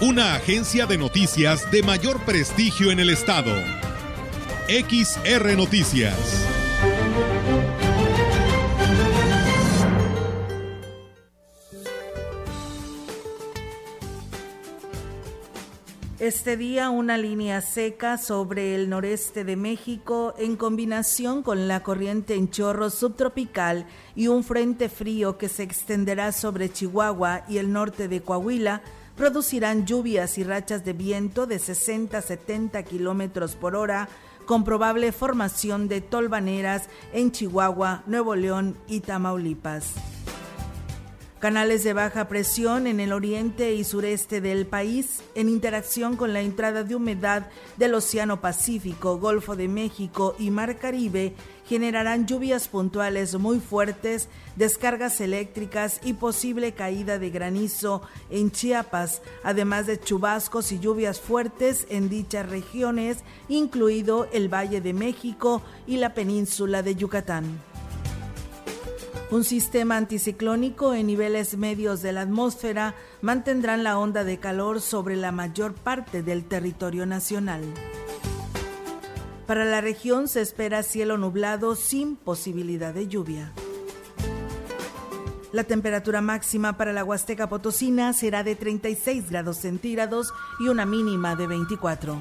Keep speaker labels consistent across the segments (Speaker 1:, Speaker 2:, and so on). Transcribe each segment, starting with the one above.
Speaker 1: Una agencia de noticias de mayor prestigio en el estado. XR Noticias.
Speaker 2: Este día una línea seca sobre el noreste de México en combinación con la corriente en chorro subtropical y un frente frío que se extenderá sobre Chihuahua y el norte de Coahuila producirán lluvias y rachas de viento de 60 a 70 kilómetros por hora con probable formación de tolvaneras en Chihuahua, Nuevo León y Tamaulipas. Canales de baja presión en el oriente y sureste del país, en interacción con la entrada de humedad del Océano Pacífico, Golfo de México y Mar Caribe, generarán lluvias puntuales muy fuertes, descargas eléctricas y posible caída de granizo en Chiapas, además de chubascos y lluvias fuertes en dichas regiones, incluido el Valle de México y la península de Yucatán. Un sistema anticiclónico en niveles medios de la atmósfera mantendrán la onda de calor sobre la mayor parte del territorio nacional. Para la región se espera cielo nublado sin posibilidad de lluvia. La temperatura máxima para la Huasteca Potosina será de 36 grados centígrados y una mínima de 24.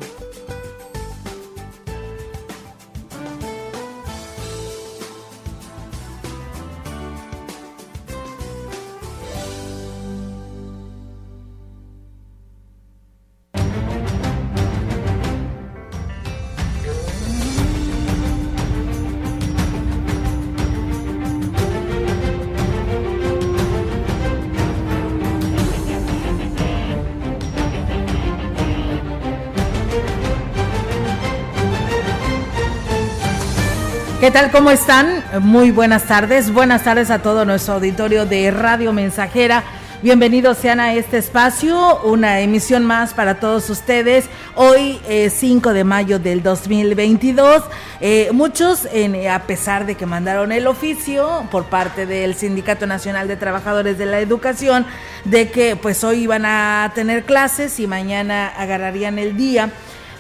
Speaker 2: ¿Qué tal? ¿Cómo están? Muy buenas tardes. Buenas tardes a todo nuestro auditorio de Radio Mensajera. Bienvenidos sean a este espacio, una emisión más para todos ustedes. Hoy, 5 de mayo del 2022. Eh, muchos, en, a pesar de que mandaron el oficio por parte del Sindicato Nacional de Trabajadores de la Educación, de que pues hoy iban a tener clases y mañana agarrarían el día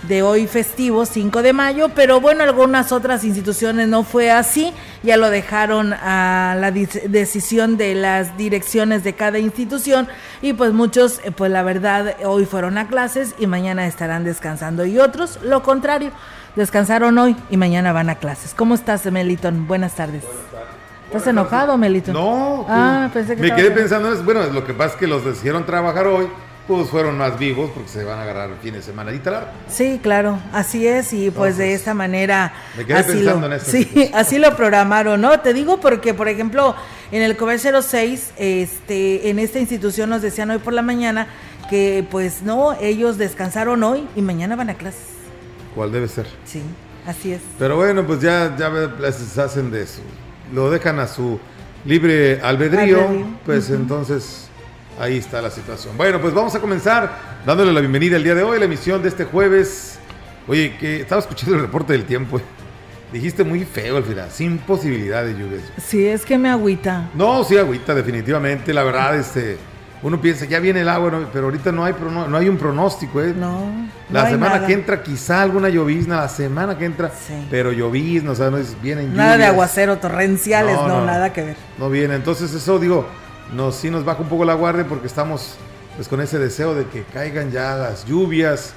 Speaker 2: de hoy festivo, 5 de mayo, pero bueno, algunas otras instituciones no fue así, ya lo dejaron a la decisión de las direcciones de cada institución y pues muchos, eh, pues la verdad, hoy fueron a clases y mañana estarán descansando y otros, lo contrario, descansaron hoy y mañana van a clases. ¿Cómo estás, Meliton? Buenas tardes. ¿Estás enojado, Melito?
Speaker 3: No, ah, pensé que me quedé pensando, bueno, lo que pasa es que los decidieron trabajar hoy pues fueron más vivos porque se van a agarrar el fin de semana y tal.
Speaker 2: Sí, claro, así es y pues de esta manera
Speaker 3: me quedé
Speaker 2: así
Speaker 3: pensando
Speaker 2: lo,
Speaker 3: en
Speaker 2: Sí, así lo programaron, ¿no? Te digo porque por ejemplo, en el Comer 06 este en esta institución nos decían hoy por la mañana que pues no, ellos descansaron hoy y mañana van a clases.
Speaker 3: ¿Cuál debe ser?
Speaker 2: Sí, así es.
Speaker 3: Pero bueno, pues ya ya les hacen de eso. Lo dejan a su libre albedrío, pues entonces Ahí está la situación. Bueno, pues vamos a comenzar dándole la bienvenida el día de hoy, la emisión de este jueves. Oye, que estaba escuchando el reporte del tiempo. Dijiste muy feo al final, sin posibilidad de lluvia.
Speaker 2: Sí, es que me agüita.
Speaker 3: No, sí agüita, definitivamente. La verdad, este, uno piensa, ya viene el agua, pero ahorita no hay, no, hay un pronóstico, ¿eh?
Speaker 2: No.
Speaker 3: La semana que entra, quizá alguna llovizna, la semana que entra, sí. pero llovizna, o sea, no es, vienen
Speaker 2: Nada de aguacero torrenciales, no, nada que ver.
Speaker 3: No viene, entonces eso digo, nos, sí nos baja un poco la guardia porque estamos pues con ese deseo de que caigan ya las lluvias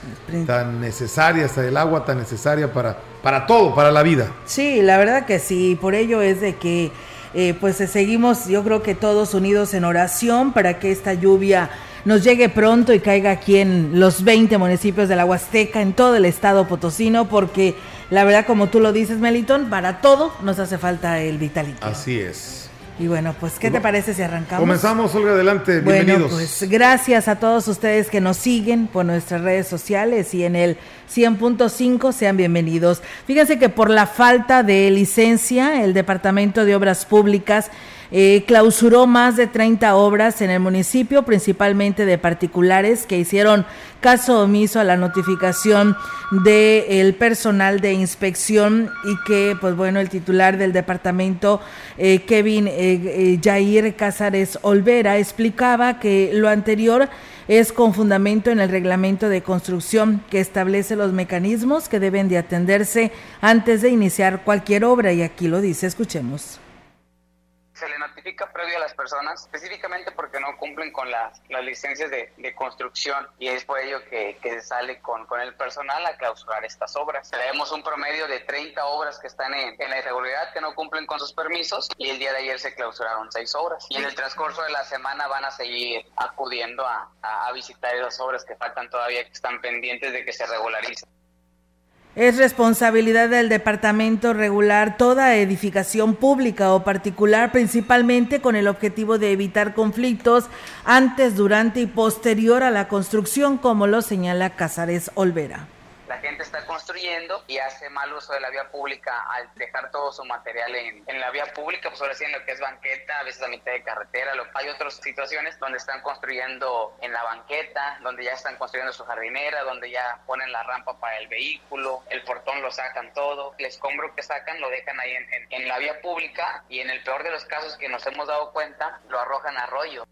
Speaker 3: tan necesarias, el agua tan necesaria para, para todo, para la vida.
Speaker 2: Sí, la verdad que sí, por ello es de que eh, pues seguimos yo creo que todos unidos en oración para que esta lluvia nos llegue pronto y caiga aquí en los 20 municipios de la Huasteca, en todo el estado potosino, porque la verdad como tú lo dices Melitón, para todo nos hace falta el vitalito.
Speaker 3: Así es.
Speaker 2: Y bueno, pues, ¿qué te parece si arrancamos?
Speaker 3: Comenzamos, Olga, adelante. Bienvenidos.
Speaker 2: Bueno, pues gracias a todos ustedes que nos siguen por nuestras redes sociales y en el 100.5 sean bienvenidos. Fíjense que por la falta de licencia, el Departamento de Obras Públicas eh, clausuró más de 30 obras en el municipio, principalmente de particulares que hicieron caso omiso a la notificación del personal de inspección y que, pues bueno, el titular del departamento, eh, Kevin eh, Jair Cázares Olvera, explicaba que lo anterior es con fundamento en el reglamento de construcción que establece los mecanismos que deben de atenderse antes de iniciar cualquier obra y aquí lo dice, escuchemos
Speaker 4: se le notifica previo a las personas, específicamente porque no cumplen con las, las licencias de, de, construcción y es por ello que, que se sale con, con, el personal a clausurar estas obras. Tenemos un promedio de 30 obras que están en, en, la irregularidad, que no cumplen con sus permisos y el día de ayer se clausuraron 6 obras. Y en el transcurso de la semana van a seguir acudiendo a, a, a visitar esas obras que faltan todavía, que están pendientes de que se regularicen.
Speaker 2: Es responsabilidad del departamento regular toda edificación pública o particular, principalmente con el objetivo de evitar conflictos antes, durante y posterior a la construcción, como lo señala Casares Olvera
Speaker 4: gente está construyendo y hace mal uso de la vía pública al dejar todo su material en, en la vía pública, pues ahora sí en lo que es banqueta, a veces a mitad de carretera. Lo, hay otras situaciones donde están construyendo en la banqueta, donde ya están construyendo su jardinera, donde ya ponen la rampa para el vehículo, el portón lo sacan todo, el escombro que sacan lo dejan ahí en, en, en la vía pública y en el peor de los casos que nos hemos dado cuenta, lo arrojan arroyo.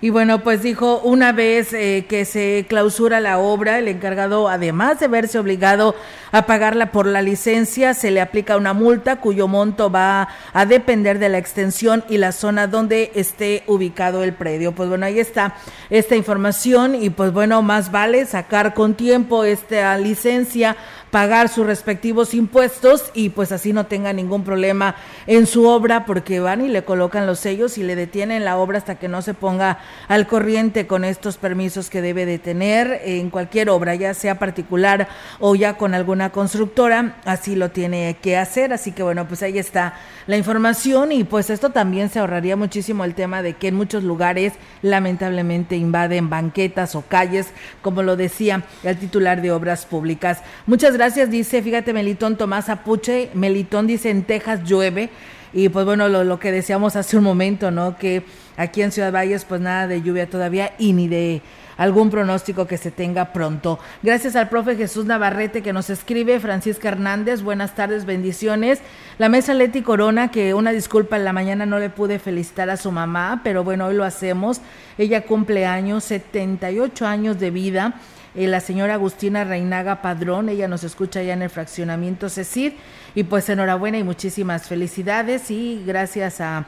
Speaker 2: Y bueno, pues dijo, una vez eh, que se clausura la obra, el encargado, además de verse obligado a pagarla por la licencia, se le aplica una multa cuyo monto va a depender de la extensión y la zona donde esté ubicado el predio. Pues bueno, ahí está esta información y pues bueno, más vale sacar con tiempo esta licencia pagar sus respectivos impuestos y pues así no tenga ningún problema en su obra porque van y le colocan los sellos y le detienen la obra hasta que no se ponga al corriente con estos permisos que debe de tener en cualquier obra, ya sea particular o ya con alguna constructora, así lo tiene que hacer, así que bueno, pues ahí está la información y pues esto también se ahorraría muchísimo el tema de que en muchos lugares lamentablemente invaden banquetas o calles, como lo decía el titular de Obras Públicas. Muchas gracias dice, fíjate, Melitón Tomás Apuche. Melitón dice, en Texas llueve. Y pues bueno, lo, que decíamos hace un momento, ¿no? Que aquí en Ciudad Valles, pues nada de lluvia todavía y ni de algún pronóstico que se tenga pronto. Gracias al profe Jesús Navarrete que nos escribe, Francisca Hernández, buenas tardes, bendiciones. La mesa Leti Corona, que una disculpa en la mañana no le pude felicitar a su mamá, pero bueno, hoy lo hacemos. Ella cumple años, 78 años de vida eh, la señora Agustina Reinaga Padrón, ella nos escucha ya en el fraccionamiento CECIR, y pues enhorabuena y muchísimas felicidades y gracias a,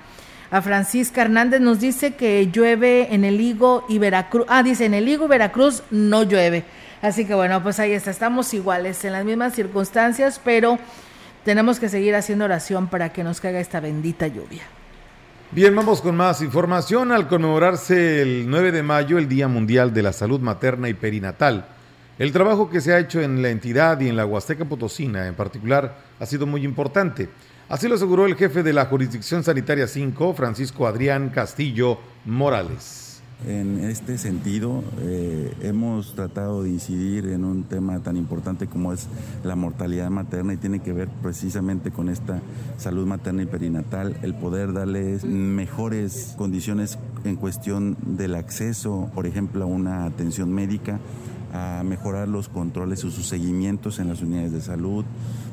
Speaker 2: a Francisca Hernández nos dice que llueve en el Higo y Veracruz, ah, dice en el Higo y Veracruz no llueve, así que bueno, pues ahí está, estamos iguales en las mismas circunstancias, pero tenemos que seguir haciendo oración para que nos caiga esta bendita lluvia.
Speaker 3: Bien, vamos con más información. Al conmemorarse el 9 de mayo, el Día Mundial de la Salud Materna y Perinatal, el trabajo que se ha hecho en la entidad y en la Huasteca Potosina en particular ha sido muy importante. Así lo aseguró el jefe de la Jurisdicción Sanitaria 5, Francisco Adrián Castillo Morales.
Speaker 5: En este sentido, eh, hemos tratado de incidir en un tema tan importante como es la mortalidad materna y tiene que ver precisamente con esta salud materna y perinatal, el poder darles mejores condiciones en cuestión del acceso, por ejemplo, a una atención médica a mejorar los controles y sus seguimientos en las unidades de salud,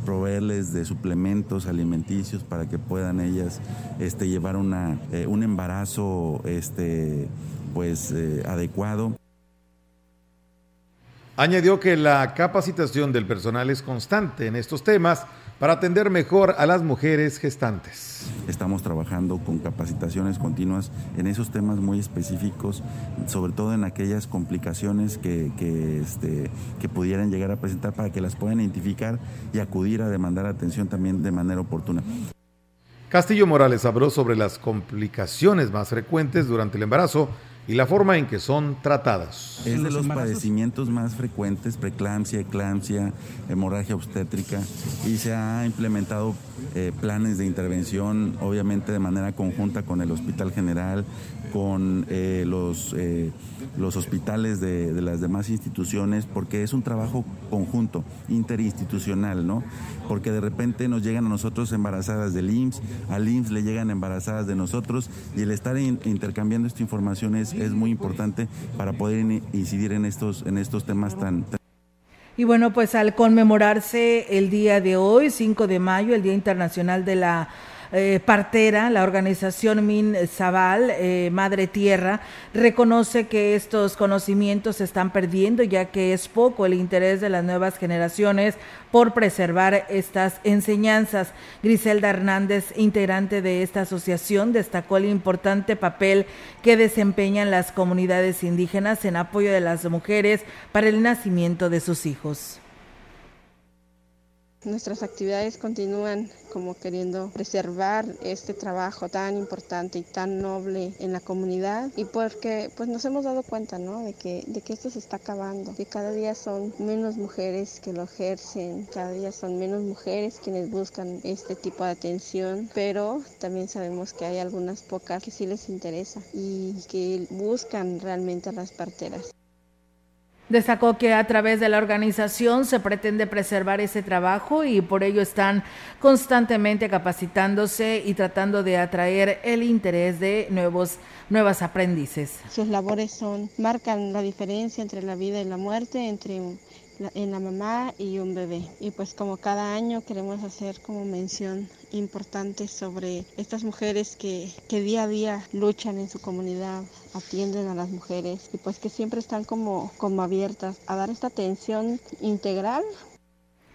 Speaker 5: proveerles de suplementos alimenticios para que puedan ellas este, llevar una, eh, un embarazo este, pues eh, adecuado.
Speaker 3: Añadió que la capacitación del personal es constante en estos temas para atender mejor a las mujeres gestantes.
Speaker 5: Estamos trabajando con capacitaciones continuas en esos temas muy específicos, sobre todo en aquellas complicaciones que, que, este, que pudieran llegar a presentar para que las puedan identificar y acudir a demandar atención también de manera oportuna.
Speaker 3: Castillo Morales habló sobre las complicaciones más frecuentes durante el embarazo y la forma en que son tratadas.
Speaker 5: Es de los padecimientos más frecuentes, preeclampsia, eclampsia, hemorragia obstétrica, y se ha implementado eh, planes de intervención, obviamente de manera conjunta con el Hospital General, con eh, los, eh, los hospitales de, las demás instituciones, porque es un trabajo conjunto, interinstitucional, ¿no? Porque de repente nos llegan a nosotros embarazadas del IMSS, al IMSS le llegan embarazadas de nosotros, y el estar in, intercambiando esta información es, es, muy importante para poder incidir en estos, en estos temas tan, tan
Speaker 2: y bueno, pues al conmemorarse el día de hoy, 5 de mayo, el Día Internacional de la eh, partera, la organización Min Zabal, eh, Madre Tierra, reconoce que estos conocimientos se están perdiendo ya que es poco el interés de las nuevas generaciones por preservar estas enseñanzas. Griselda Hernández, integrante de esta asociación, destacó el importante papel que desempeñan las comunidades indígenas en apoyo de las mujeres para el nacimiento de sus hijos.
Speaker 6: Nuestras actividades continúan como queriendo preservar este trabajo tan importante y tan noble en la comunidad y porque pues nos hemos dado cuenta ¿no? de, que, de que esto se está acabando, que cada día son menos mujeres que lo ejercen, cada día son menos mujeres quienes buscan este tipo de atención, pero también sabemos que hay algunas pocas que sí les interesa y que buscan realmente a las parteras.
Speaker 2: Destacó que a través de la organización se pretende preservar ese trabajo y por ello están constantemente capacitándose y tratando de atraer el interés de nuevos nuevas aprendices.
Speaker 6: Sus labores son marcan la diferencia entre la vida y la muerte, entre en la mamá y un bebé. Y pues como cada año queremos hacer como mención importante sobre estas mujeres que, que día a día luchan en su comunidad, atienden a las mujeres y pues que siempre están como, como abiertas a dar esta atención integral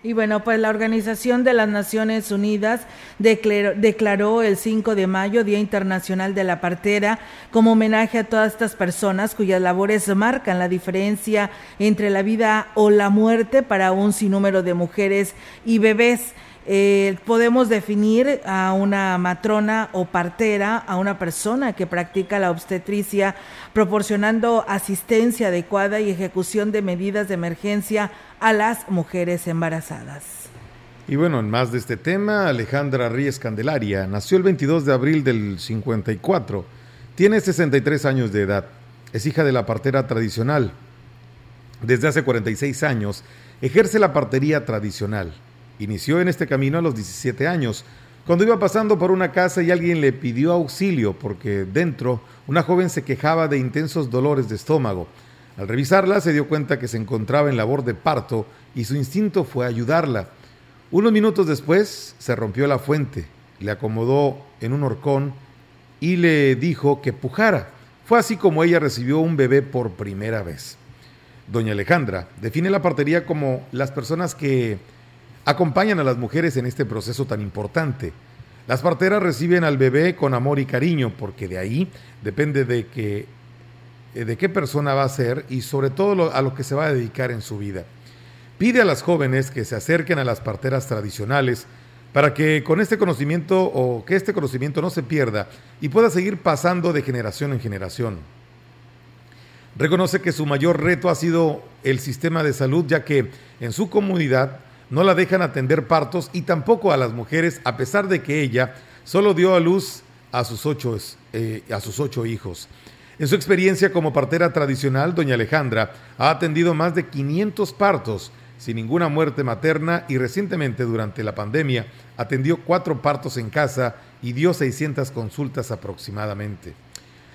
Speaker 2: y bueno, pues la Organización de las Naciones Unidas declaró, declaró, el 5 de mayo Día Internacional de la Partera como homenaje a todas estas personas cuyas labores marcan la diferencia entre la vida o la muerte para un sinnúmero de mujeres y bebés. Eh, podemos definir a una matrona o partera, a una persona que practica la obstetricia, proporcionando asistencia adecuada y ejecución de medidas de emergencia a las mujeres embarazadas.
Speaker 3: Y bueno, en más de este tema, Alejandra Ríez Candelaria nació el 22 de abril del 54, tiene 63 años de edad, es hija de la partera tradicional. Desde hace 46 años ejerce la partería tradicional Inició en este camino a los 17 años, cuando iba pasando por una casa y alguien le pidió auxilio porque dentro una joven se quejaba de intensos dolores de estómago. Al revisarla se dio cuenta que se encontraba en labor de parto y su instinto fue ayudarla. Unos minutos después se rompió la fuente, le acomodó en un horcón y le dijo que pujara. Fue así como ella recibió un bebé por primera vez. Doña Alejandra define la partería como las personas que acompañan a las mujeres en este proceso tan importante. Las parteras reciben al bebé con amor y cariño, porque de ahí depende de, eh, de qué persona va a ser y sobre todo a lo que se va a dedicar en su vida. Pide a las jóvenes que se acerquen a las parteras tradicionales para que con este conocimiento o que este conocimiento no se pierda y pueda seguir pasando de generación en generación. Reconoce que su mayor reto ha sido el sistema de salud, ya que en su comunidad no la dejan atender partos y tampoco a las mujeres, a pesar de que ella solo dio a luz a sus ocho, eh, a sus ocho hijos. En su experiencia como partera tradicional, doña Alejandra ha atendido más de 500 partos sin ninguna muerte materna y recientemente durante la pandemia atendió cuatro partos en casa y dio 600 consultas aproximadamente.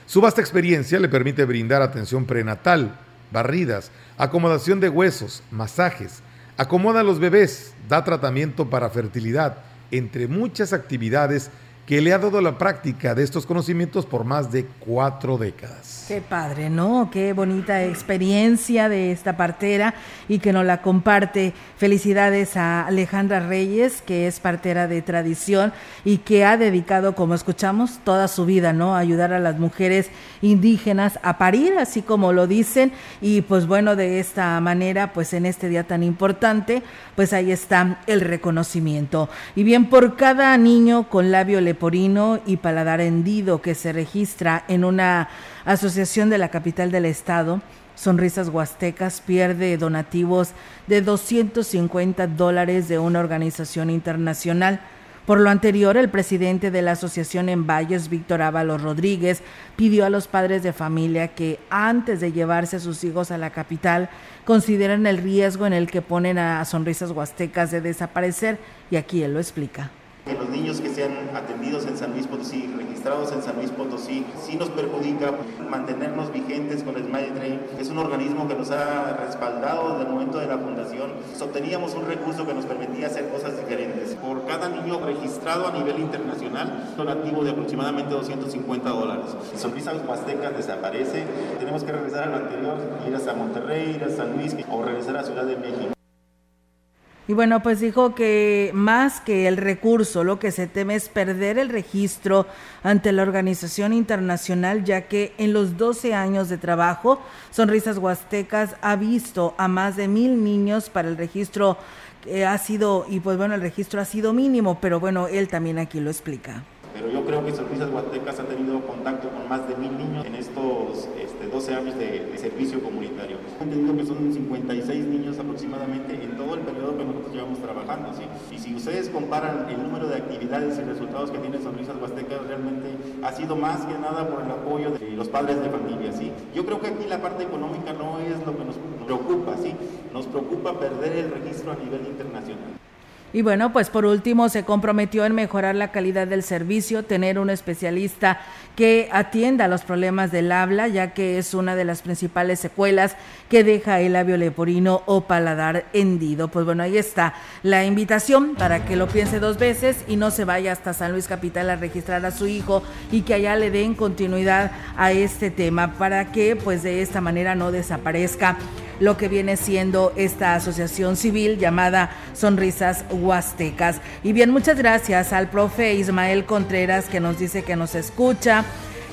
Speaker 3: Su vasta experiencia le permite brindar atención prenatal, barridas, acomodación de huesos, masajes, Acomoda a los bebés, da tratamiento para fertilidad, entre muchas actividades que le ha dado la práctica de estos conocimientos por más de cuatro décadas.
Speaker 2: Qué padre, ¿no? Qué bonita experiencia de esta partera y que nos la comparte. Felicidades a Alejandra Reyes, que es partera de tradición y que ha dedicado, como escuchamos, toda su vida, ¿no? A ayudar a las mujeres indígenas a parir, así como lo dicen. Y pues bueno, de esta manera, pues en este día tan importante, pues ahí está el reconocimiento. Y bien, por cada niño con labio le leporino y paladar hendido que se registra en una asociación de la capital del estado, Sonrisas Huastecas pierde donativos de 250 dólares de una organización internacional. Por lo anterior, el presidente de la asociación en Valles, Víctor Ábalos Rodríguez, pidió a los padres de familia que antes de llevarse a sus hijos a la capital consideren el riesgo en el que ponen a Sonrisas Huastecas de desaparecer. Y aquí él lo explica
Speaker 7: que los niños que sean atendidos en San Luis Potosí, registrados en San Luis Potosí, sí nos perjudica mantenernos vigentes con Smile Train. Es un organismo que nos ha respaldado desde el momento de la fundación. Obteníamos un recurso que nos permitía hacer cosas diferentes. Por cada niño registrado a nivel internacional, donativo de aproximadamente 250 dólares. Sonrisas Huastecas desaparece, tenemos que regresar al anterior, ir hasta Monterrey, ir a San Luis o regresar a Ciudad de México.
Speaker 2: Y bueno, pues dijo que más que el recurso, lo que se teme es perder el registro ante la organización internacional, ya que en los 12 años de trabajo, Sonrisas Huastecas ha visto a más de mil niños para el registro que ha sido, y pues bueno, el registro ha sido mínimo, pero bueno, él también aquí lo explica.
Speaker 7: Pero yo creo que Sonrisas Huastecas ha tenido contacto con más de mil niños en estos este, 12 años de servicio comunitario. He entendido que son 56 niños aproximadamente en todo el periodo que nosotros llevamos trabajando. ¿sí? Y si ustedes comparan el número de actividades y resultados que tiene Sonrisas Huastecas, realmente ha sido más que nada por el apoyo de los padres de familia. ¿sí? Yo creo que aquí la parte económica no es lo que nos preocupa, ¿sí? nos preocupa perder el registro a nivel internacional.
Speaker 2: Y bueno, pues por último se comprometió en mejorar la calidad del servicio, tener un especialista que atienda los problemas del habla, ya que es una de las principales secuelas que deja el labio leporino o paladar hendido. Pues bueno, ahí está la invitación para que lo piense dos veces y no se vaya hasta San Luis Capital a registrar a su hijo y que allá le den continuidad a este tema para que pues de esta manera no desaparezca lo que viene siendo esta asociación civil llamada Sonrisas Huastecas. Y bien, muchas gracias al profe Ismael Contreras que nos dice que nos escucha.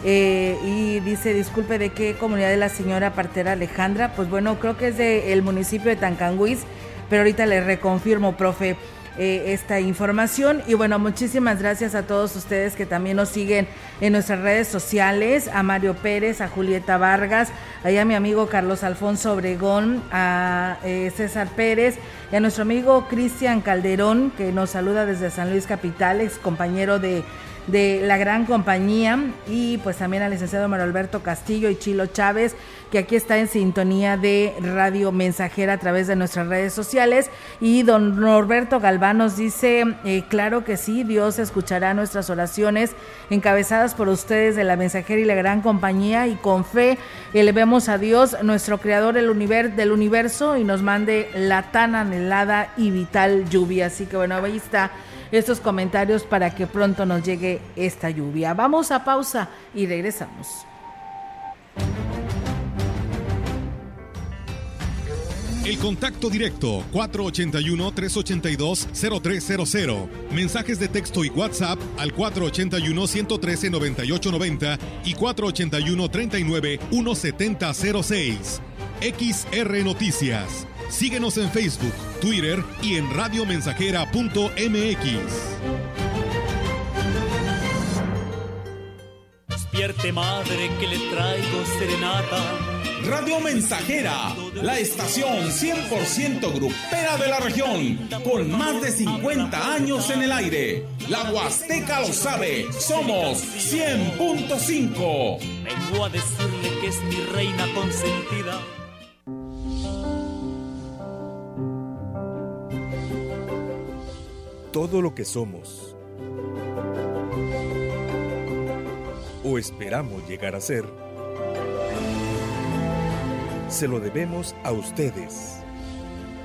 Speaker 2: Eh, y dice, disculpe, ¿de qué comunidad de la señora partera Alejandra? Pues bueno, creo que es del municipio de Tancanguis, pero ahorita le reconfirmo, profe. Eh, esta información. Y bueno, muchísimas gracias a todos ustedes que también nos siguen en nuestras redes sociales, a Mario Pérez, a Julieta Vargas, a mi amigo Carlos Alfonso Obregón, a eh, César Pérez y a nuestro amigo Cristian Calderón, que nos saluda desde San Luis Capital, ex compañero de de la gran compañía y pues también al licenciado Mario Alberto Castillo y Chilo Chávez que aquí está en sintonía de Radio Mensajera a través de nuestras redes sociales. Y don Norberto Galván nos dice, eh, claro que sí, Dios escuchará nuestras oraciones encabezadas por ustedes de la Mensajera y la gran compañía y con fe elevemos a Dios, nuestro creador del, del universo y nos mande la tan anhelada y vital lluvia. Así que bueno, ahí está estos comentarios para que pronto nos llegue esta lluvia. Vamos a pausa y regresamos.
Speaker 1: El contacto directo 481-382-0300. Mensajes de texto y WhatsApp al 481-113-9890 y 481-39-1706. XR Noticias. Síguenos en Facebook, Twitter y en radiomensajera.mx.
Speaker 8: Despierte madre que le traigo serenata
Speaker 9: Radio Mensajera, la estación 100% grupera de la región, con más de 50 años en el aire. La Huasteca lo sabe, somos 100.5.
Speaker 8: Vengo a decirle que es mi reina consentida.
Speaker 10: Todo lo que somos o esperamos llegar a ser se lo debemos a ustedes.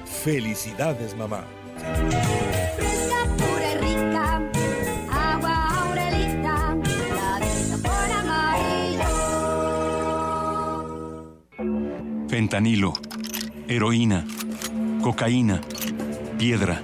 Speaker 10: Felicidades, mamá.
Speaker 11: Fentanilo, heroína, cocaína, piedra,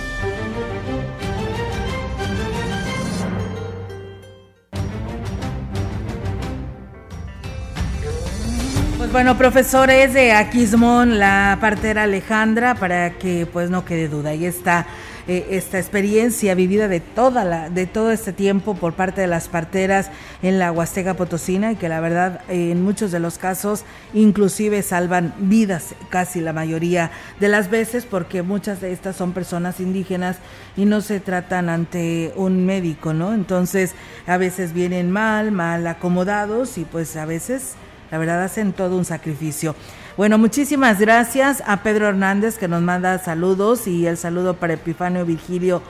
Speaker 2: Bueno, profesores de Aquismón, la partera Alejandra, para que pues no quede duda, ahí está eh, esta experiencia vivida de toda la, de todo este tiempo por parte de las parteras en la Huasteca Potosina y que la verdad en muchos de los casos inclusive salvan vidas casi la mayoría de las veces porque muchas de estas son personas indígenas y no se tratan ante un médico, ¿no? Entonces a veces vienen mal, mal acomodados y pues a veces la verdad hacen todo un sacrificio. Bueno, muchísimas gracias a Pedro Hernández que nos manda saludos y el saludo para Epifanio Virgilio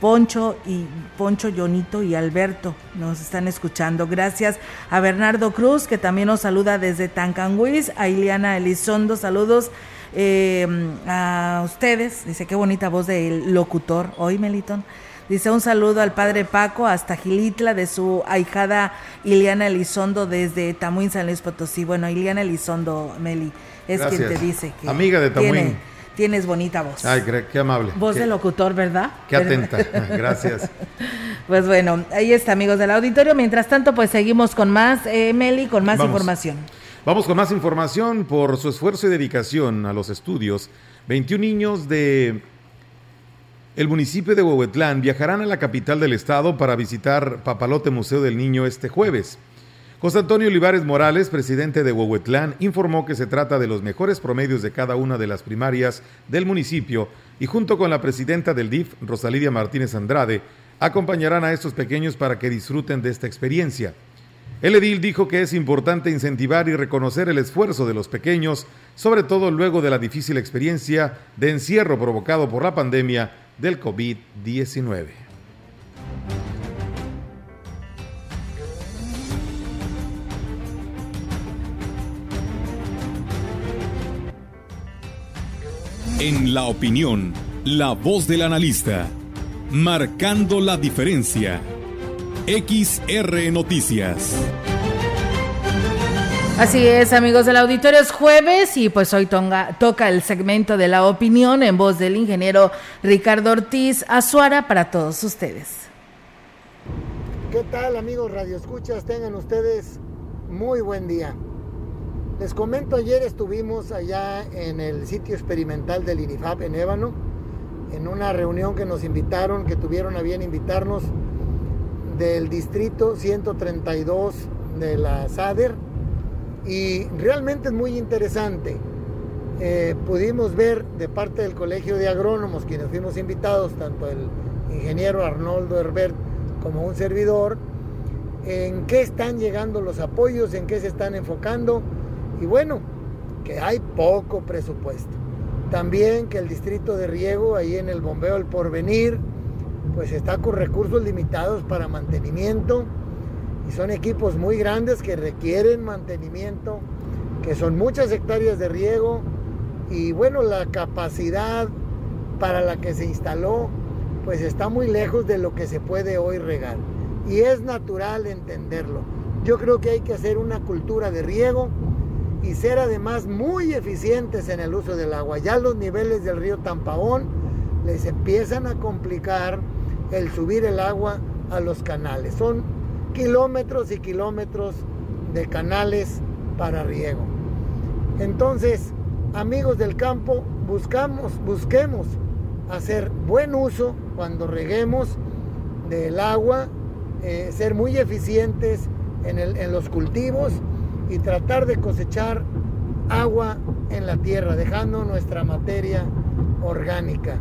Speaker 2: Poncho y Poncho Yonito y Alberto nos están escuchando. Gracias a Bernardo Cruz que también nos saluda desde Tancanguis, a Ileana Elizondo, saludos eh, a ustedes. Dice qué bonita voz del locutor hoy, Melitón. Dice un saludo al padre Paco hasta Gilitla de su ahijada Ileana Elizondo desde Tamuín, San Luis Potosí. Bueno, Ileana Elizondo, Meli, es quien te dice que
Speaker 3: Amiga de Tamuín.
Speaker 2: tienes bonita voz.
Speaker 3: Ay, qué amable.
Speaker 2: Voz de locutor, ¿verdad?
Speaker 3: Qué atenta. Gracias.
Speaker 2: Pues bueno, ahí está, amigos del auditorio. Mientras tanto, pues seguimos con más, eh, Meli, con más información.
Speaker 3: Vamos con más información por su esfuerzo y dedicación a los estudios. 21 niños de el municipio de Huehuetlán viajarán a la capital del estado para visitar Papalote Museo del Niño este jueves. José Antonio Olivares Morales, presidente de Huehuetlán, informó que se trata de los mejores promedios de cada una de las primarias del municipio y junto con la presidenta del DIF, Rosalidia Martínez Andrade, acompañarán a estos pequeños para que disfruten de esta experiencia. El edil dijo que es importante incentivar y reconocer el esfuerzo de los pequeños, sobre todo luego de la difícil experiencia de encierro provocado por la pandemia del COVID-19.
Speaker 1: En la opinión, la voz del analista, marcando la diferencia. XR Noticias.
Speaker 2: Así es, amigos del auditorio, es jueves y pues hoy toca el segmento de la opinión en voz del ingeniero Ricardo Ortiz Azuara para todos ustedes.
Speaker 12: ¿Qué tal amigos Radio Escuchas? Tengan ustedes muy buen día. Les comento, ayer estuvimos allá en el sitio experimental del INIFAP en Ébano, en una reunión que nos invitaron, que tuvieron a bien invitarnos del distrito 132 de la SADER y realmente es muy interesante. Eh, pudimos ver de parte del Colegio de Agrónomos, quienes fuimos invitados, tanto el ingeniero Arnoldo Herbert como un servidor, en qué están llegando los apoyos, en qué se están enfocando y bueno, que hay poco presupuesto. También que el distrito de riego, ahí en el bombeo El Porvenir, pues está con recursos limitados para mantenimiento y son equipos muy grandes que requieren mantenimiento, que son muchas hectáreas de riego y bueno, la capacidad para la que se instaló pues está muy lejos de lo que se puede hoy regar. Y es natural entenderlo. Yo creo que hay que hacer una cultura de riego y ser además muy eficientes en el uso del agua. Ya los niveles del río Tampaón les empiezan a complicar el subir el agua a los canales. Son kilómetros y kilómetros de canales para riego. Entonces, amigos del campo, buscamos, busquemos hacer buen uso cuando reguemos del agua, eh, ser muy eficientes en, en los cultivos y tratar de cosechar agua en la tierra, dejando nuestra materia orgánica.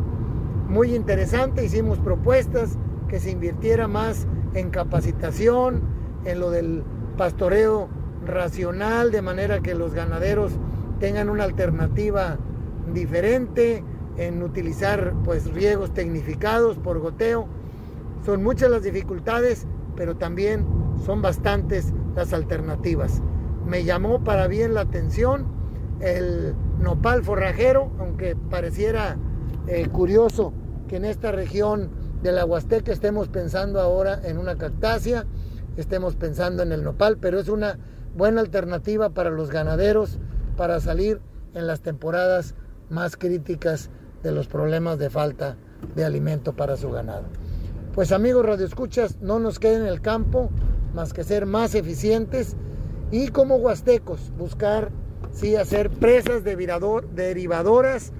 Speaker 12: Muy interesante, hicimos propuestas que se invirtiera más en capacitación, en lo del pastoreo racional, de manera que los ganaderos tengan una alternativa diferente en utilizar pues riegos tecnificados por goteo. Son muchas las dificultades, pero también son bastantes las alternativas. Me llamó para bien la atención el nopal forrajero, aunque pareciera eh, curioso que en esta región de la Huasteca estemos pensando ahora en una cactácea, estemos pensando en el nopal, pero es una buena alternativa para los ganaderos para salir en las temporadas más críticas de los problemas de falta de alimento para su ganado. Pues amigos radioescuchas, no nos queda en el campo más que ser más eficientes y como huastecos buscar sí hacer presas de virador, derivadoras,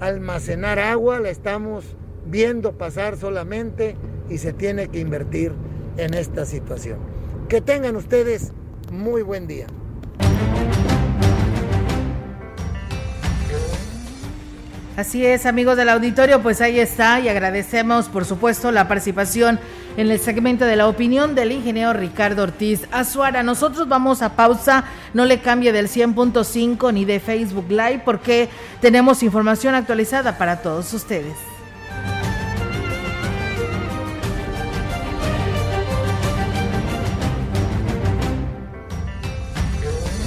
Speaker 12: almacenar agua, la estamos viendo pasar solamente y se tiene que invertir en esta situación. Que tengan ustedes muy buen día.
Speaker 2: Así es, amigos del auditorio, pues ahí está y agradecemos, por supuesto, la participación en el segmento de la opinión del ingeniero Ricardo Ortiz Azuara. Nosotros vamos a pausa, no le cambie del 100.5 ni de Facebook Live porque tenemos información actualizada para todos ustedes.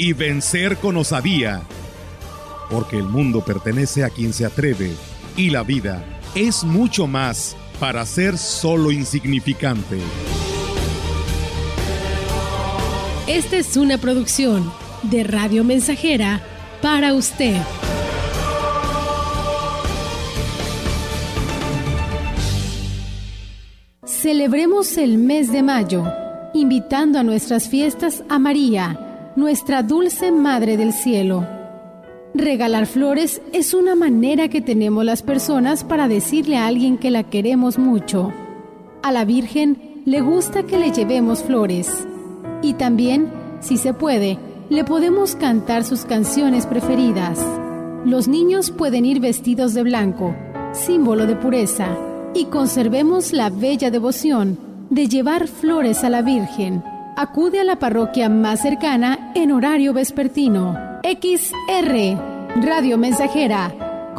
Speaker 3: y vencer con osadía. Porque el mundo pertenece a quien se atreve y la vida es mucho más para ser solo insignificante.
Speaker 13: Esta es una producción de Radio Mensajera para usted. Celebremos el mes de mayo, invitando a nuestras fiestas a María nuestra dulce Madre del Cielo. Regalar flores es una manera que tenemos las personas para decirle a alguien que la queremos mucho. A la Virgen le gusta que le llevemos flores. Y también, si se puede, le podemos cantar sus canciones preferidas. Los niños pueden ir vestidos de blanco, símbolo de pureza, y conservemos la bella devoción de llevar flores a la Virgen acude a la parroquia más cercana en horario vespertino. XR, Radio Mensajera,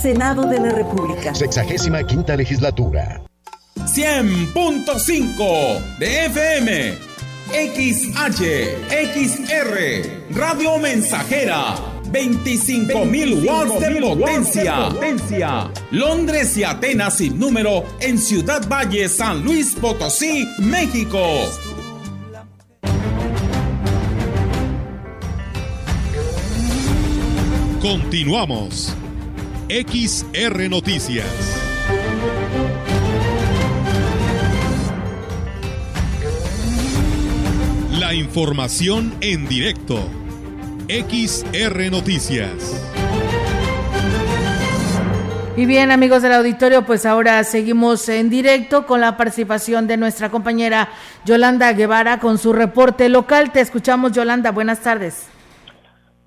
Speaker 14: Senado de la República.
Speaker 15: Sexagésima quinta legislatura.
Speaker 9: 100.5 de FM. XH, XR, Radio Mensajera, 25.000 watts de potencia. potencia. Londres y Atenas sin número en Ciudad Valle, San Luis Potosí, México.
Speaker 1: Continuamos. XR Noticias. La información en directo. XR Noticias.
Speaker 2: Y bien, amigos del auditorio, pues ahora seguimos en directo con la participación de nuestra compañera Yolanda Guevara con su reporte local. Te escuchamos, Yolanda. Buenas tardes.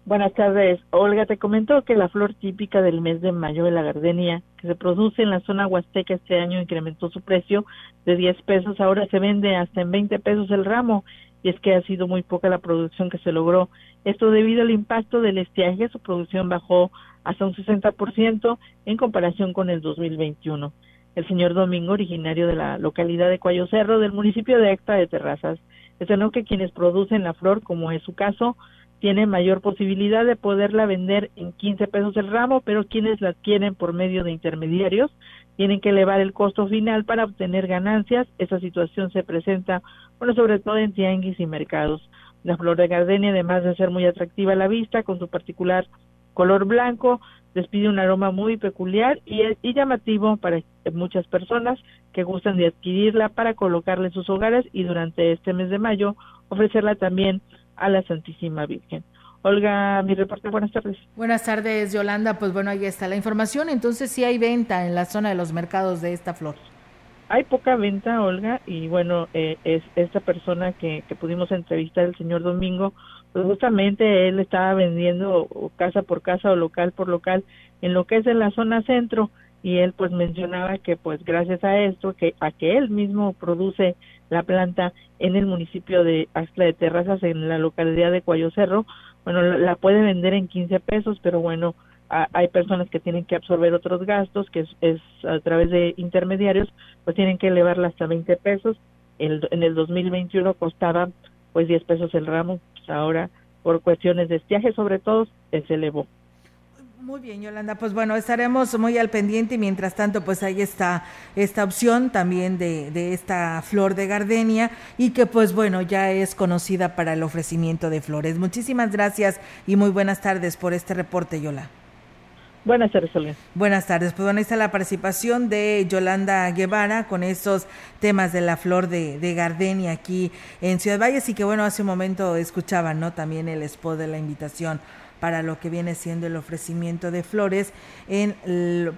Speaker 16: Buenas tardes. Olga, te comento que la flor típica del mes de mayo de la gardenia, que se produce en la zona huasteca este año, incrementó su precio de 10 pesos, ahora se vende hasta en 20 pesos el ramo, y es que ha sido muy poca la producción que se logró. Esto debido al impacto del estiaje, su producción bajó hasta un 60% en comparación con el 2021. El señor Domingo, originario de la localidad de Cuayo Cerro, del municipio de Acta de Terrazas, no que quienes producen la flor, como es su caso, tienen mayor posibilidad de poderla vender en 15 pesos el ramo, pero quienes la adquieren por medio de intermediarios tienen que elevar el costo final para obtener ganancias. Esa situación se presenta, bueno, sobre todo en tianguis y mercados. La flor de gardenia, además de ser muy atractiva a la vista, con su particular color blanco, despide un aroma muy peculiar y, y llamativo para muchas personas que gustan de adquirirla para colocarla en sus hogares y durante este mes de mayo ofrecerla también a la Santísima Virgen. Olga, mi reporte, buenas tardes.
Speaker 2: Buenas tardes, Yolanda. Pues bueno, ahí está la información. Entonces, sí hay venta en la zona de los mercados de esta flor.
Speaker 16: Hay poca venta, Olga, y bueno, eh, es esta persona que, que pudimos entrevistar, el señor Domingo, pues justamente él estaba vendiendo casa por casa o local por local en lo que es en la zona centro y él pues mencionaba que pues gracias a esto que a que él mismo produce la planta en el municipio de Axtla de Terrazas en la localidad de Cuayo Cerro. Bueno la, puede vender en 15 pesos pero bueno hay personas que tienen que absorber otros gastos que es, a través de intermediarios pues tienen que elevarla hasta 20 pesos. El, en el 2021 costaba pues 10 pesos el ramo. Ahora por cuestiones de estiaje sobre todo se elevó.
Speaker 2: Muy bien, Yolanda. Pues bueno, estaremos muy al pendiente y mientras tanto, pues ahí está esta opción también de, de, esta flor de gardenia y que pues bueno, ya es conocida para el ofrecimiento de flores. Muchísimas gracias y muy buenas tardes por este reporte, Yola.
Speaker 16: Buenas tardes.
Speaker 2: Buenas tardes. Pues bueno, ahí está la participación de Yolanda Guevara con estos temas de la flor de, de, Gardenia aquí en Ciudad Valles y que bueno, hace un momento escuchaban, ¿no? También el spot de la invitación para lo que viene siendo el ofrecimiento de flores en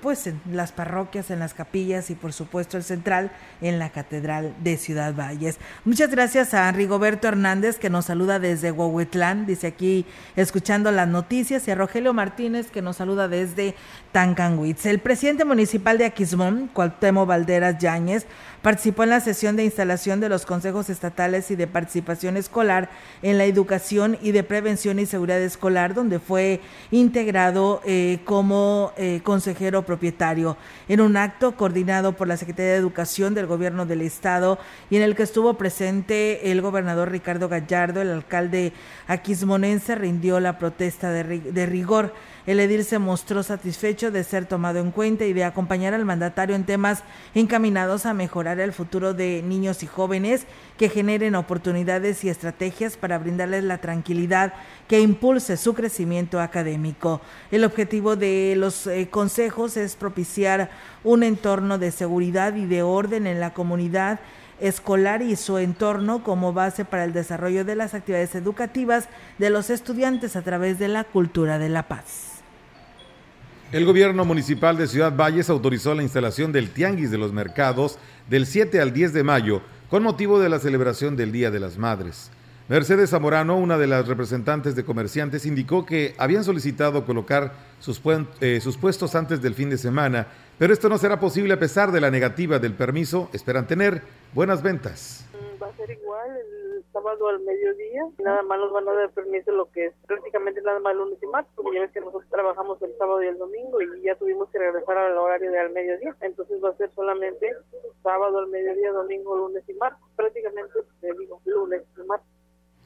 Speaker 2: pues en las parroquias, en las capillas y por supuesto el central en la Catedral de Ciudad Valles. Muchas gracias a Rigoberto Hernández que nos saluda desde Huehuetlán, dice aquí escuchando las noticias y a Rogelio Martínez que nos saluda desde Tancanwitz. El presidente municipal de Aquismón, Cuauhtémoc Valderas Yáñez, Participó en la sesión de instalación de los consejos estatales y de participación escolar en la educación y de prevención y seguridad escolar, donde fue integrado eh, como eh, consejero propietario en un acto coordinado por la Secretaría de Educación del Gobierno del Estado y en el que estuvo presente el gobernador Ricardo Gallardo, el alcalde aquismonense rindió la protesta de rigor. El edil se mostró satisfecho de ser tomado en cuenta y de acompañar al mandatario en temas encaminados a mejorar el futuro de niños y jóvenes que generen oportunidades y estrategias para brindarles la tranquilidad que impulse su crecimiento académico. El objetivo de los eh, consejos es propiciar un entorno de seguridad y de orden en la comunidad escolar y su entorno como base para el desarrollo de las actividades educativas de los estudiantes a través de la cultura de la paz.
Speaker 3: El gobierno municipal de Ciudad Valles autorizó la instalación del Tianguis de los Mercados del 7 al 10 de mayo con motivo de la celebración del Día de las Madres. Mercedes Zamorano, una de las representantes de comerciantes, indicó que habían solicitado colocar sus, eh, sus, puestos antes del fin de semana, pero esto no será posible a pesar de la negativa del permiso. Esperan tener buenas ventas.
Speaker 17: Mm, va a ser igual sábado al mediodía. Nada más nos van a dar permiso lo que es prácticamente nada más lunes y martes, porque ya ves que nosotros trabajamos el sábado y el domingo y ya tuvimos que regresar al horario de al mediodía. Entonces va a ser solamente sábado al mediodía, domingo, lunes y martes. Prácticamente, te digo, lunes y martes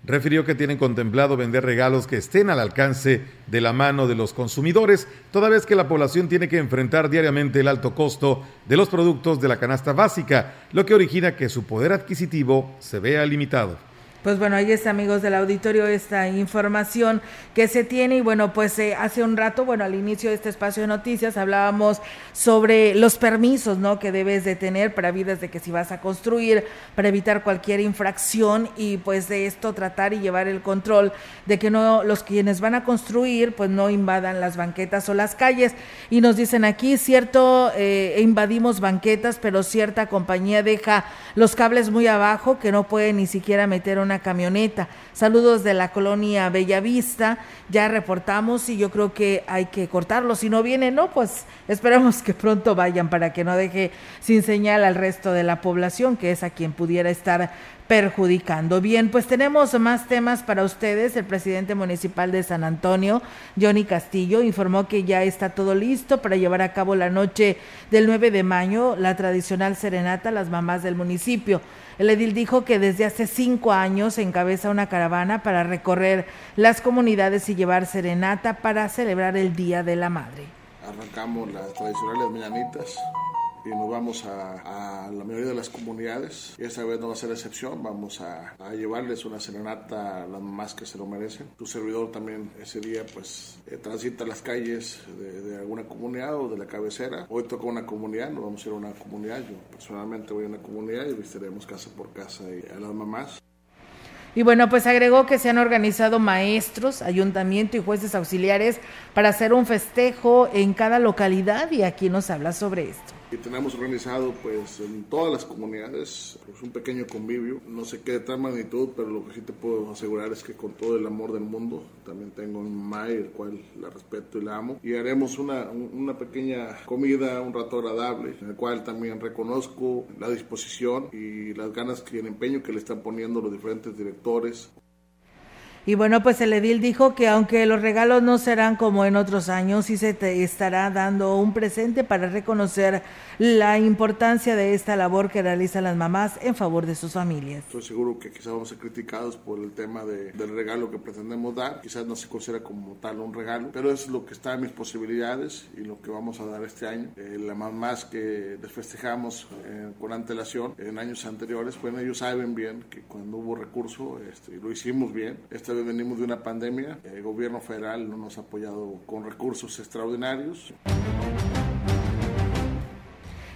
Speaker 3: refirió que tienen contemplado vender regalos que estén al alcance de la mano de los consumidores, toda vez que la población tiene que enfrentar diariamente el alto costo de los productos de la canasta básica, lo que origina que su poder adquisitivo se vea limitado.
Speaker 2: Pues bueno, ahí está, amigos del auditorio, esta información que se tiene. Y bueno, pues eh, hace un rato, bueno, al inicio de este espacio de noticias hablábamos sobre los permisos, ¿no? Que debes de tener para vidas de que si vas a construir, para evitar cualquier infracción y pues de esto tratar y llevar el control de que no los quienes van a construir, pues no invadan las banquetas o las calles. Y nos dicen aquí, cierto, eh, invadimos banquetas, pero cierta compañía deja los cables muy abajo que no puede ni siquiera meter un una camioneta. Saludos de la colonia Bellavista, ya reportamos y yo creo que hay que cortarlo. Si no viene, no, pues esperamos que pronto vayan para que no deje sin señal al resto de la población, que es a quien pudiera estar perjudicando. Bien, pues tenemos más temas para ustedes. El presidente municipal de San Antonio, Johnny Castillo, informó que ya está todo listo para llevar a cabo la noche del 9 de mayo la tradicional serenata a las mamás del municipio. El edil dijo que desde hace cinco años encabeza una caravana para recorrer las comunidades y llevar serenata para celebrar el Día de la Madre.
Speaker 18: Arrancamos las tradicionales mañanitas y nos vamos a, la mayoría de las comunidades. Y esta vez no va a ser excepción, vamos a, llevarles una serenata a las mamás que se lo merecen. Tu servidor también ese día pues eh, transita las calles de, alguna comunidad o de la cabecera. Hoy toca una comunidad, nos vamos a ir a una comunidad. Yo personalmente voy a una comunidad y visitaremos casa por casa a las mamás.
Speaker 2: Y bueno, pues agregó que se han organizado maestros, ayuntamiento y jueces auxiliares para hacer un festejo en cada localidad y aquí nos habla sobre esto
Speaker 18: y tenemos organizado pues en todas las comunidades pues, un pequeño convivio, no sé qué de tal magnitud, pero lo que sí te puedo asegurar es que con todo el amor del mundo, también tengo un mamá el cual la respeto y la amo, y haremos una, una pequeña comida, un rato agradable, en el cual también reconozco la disposición y las ganas y el empeño que le están poniendo los diferentes directores
Speaker 2: y bueno, pues el edil dijo que aunque los regalos no serán como en otros años, sí se te estará dando un presente para reconocer la importancia de esta labor que realizan las mamás en favor de sus familias.
Speaker 18: Estoy seguro que quizás vamos a ser criticados por el tema de, del regalo que pretendemos dar. Quizás no se considera como tal un regalo, pero es lo que está en mis posibilidades y lo que vamos a dar este año. Eh, las mamás que les festejamos eh, con antelación en años anteriores, bueno, ellos saben bien que cuando hubo recurso, este, lo hicimos bien. Esta venimos de una pandemia, el gobierno federal no nos ha apoyado con recursos extraordinarios.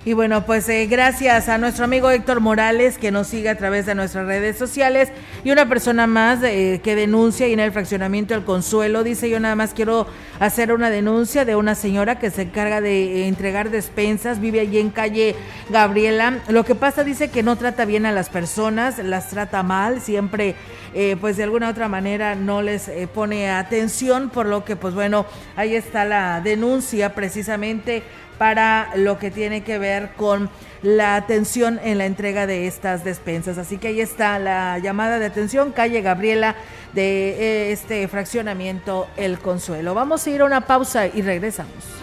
Speaker 2: Y bueno, pues eh, gracias a nuestro amigo Héctor Morales que nos sigue a través de nuestras redes sociales y una persona más eh, que denuncia y en el fraccionamiento del Consuelo dice yo nada más quiero hacer una denuncia de una señora que se encarga de eh, entregar despensas, vive allí en calle Gabriela. Lo que pasa dice que no trata bien a las personas, las trata mal, siempre pues de alguna otra manera no les pone atención, por lo que pues bueno, ahí está la denuncia precisamente para lo que tiene que ver con la atención en la entrega de estas despensas. Así que ahí está la llamada de atención, calle Gabriela de eh, este fraccionamiento El Consuelo. Vamos a ir a una pausa y regresamos.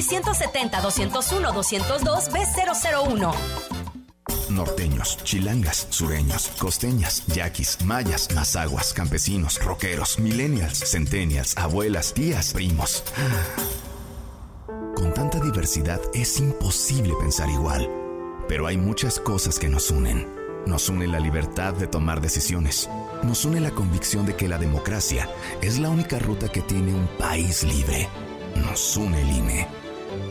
Speaker 19: 170 201 202 B001.
Speaker 20: Norteños, chilangas, sureños, costeñas, yaquis, mayas, mazaguas, campesinos, roqueros, millennials, centennials, abuelas, tías, primos. Con tanta diversidad es imposible pensar igual, pero hay muchas cosas que nos unen. Nos une la libertad de tomar decisiones. Nos une la convicción de que la democracia es la única ruta que tiene un país libre. Nos une el INE.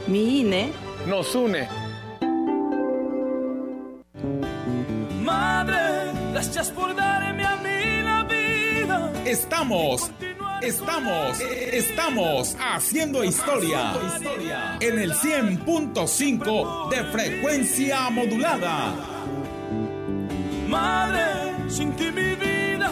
Speaker 21: Mi INE
Speaker 22: nos une.
Speaker 23: Madre, gracias por darme a mí la vida.
Speaker 9: Estamos, estamos, estamos haciendo historia en el 100.5 de frecuencia modulada.
Speaker 23: Madre, sin ti mi vida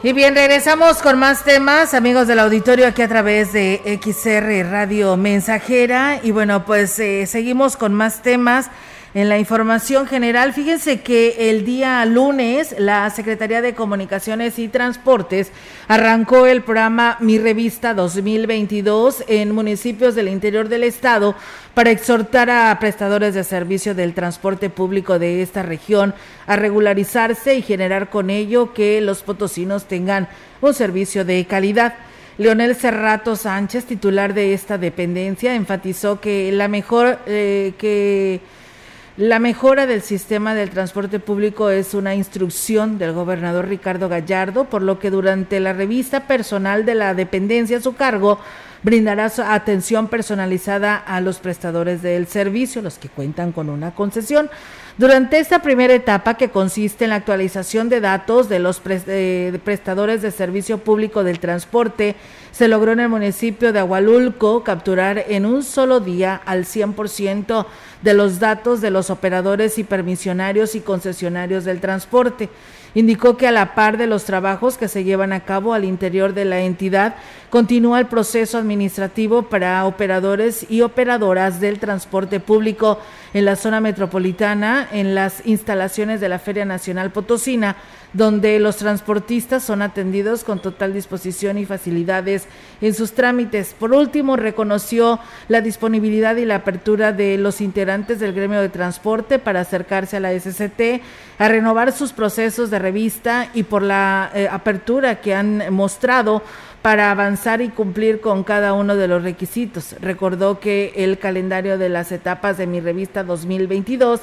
Speaker 2: Y bien, regresamos con más temas, amigos del auditorio, aquí a través de XR Radio Mensajera. Y bueno, pues eh, seguimos con más temas. En la información general, fíjense que el día lunes la Secretaría de Comunicaciones y Transportes arrancó el programa Mi Revista 2022 en municipios del interior del estado para exhortar a prestadores de servicio del transporte público de esta región a regularizarse y generar con ello que los potosinos tengan un servicio de calidad. Leonel Cerrato Sánchez, titular de esta dependencia, enfatizó que la mejor eh, que la mejora del sistema del transporte público es una instrucción del gobernador Ricardo Gallardo, por lo que durante la revista personal de la dependencia a su cargo brindará atención personalizada a los prestadores del servicio, los que cuentan con una concesión. Durante esta primera etapa, que consiste en la actualización de datos de los prestadores de servicio público del transporte, se logró en el municipio de Agualulco capturar en un solo día al 100% de los datos de los operadores y permisionarios y concesionarios del transporte. Indicó que a la par de los trabajos que se llevan a cabo al interior de la entidad, continúa el proceso administrativo para operadores y operadoras del transporte público en la zona metropolitana, en las instalaciones de la Feria Nacional Potosina, donde los transportistas son atendidos con total disposición y facilidades en sus trámites. Por último, reconoció la disponibilidad y la apertura de los integrantes del gremio de transporte para acercarse a la SCT, a renovar sus procesos de revista y por la eh, apertura que han mostrado para avanzar y cumplir con cada uno de los requisitos. Recordó que el calendario de las etapas de mi revista 2022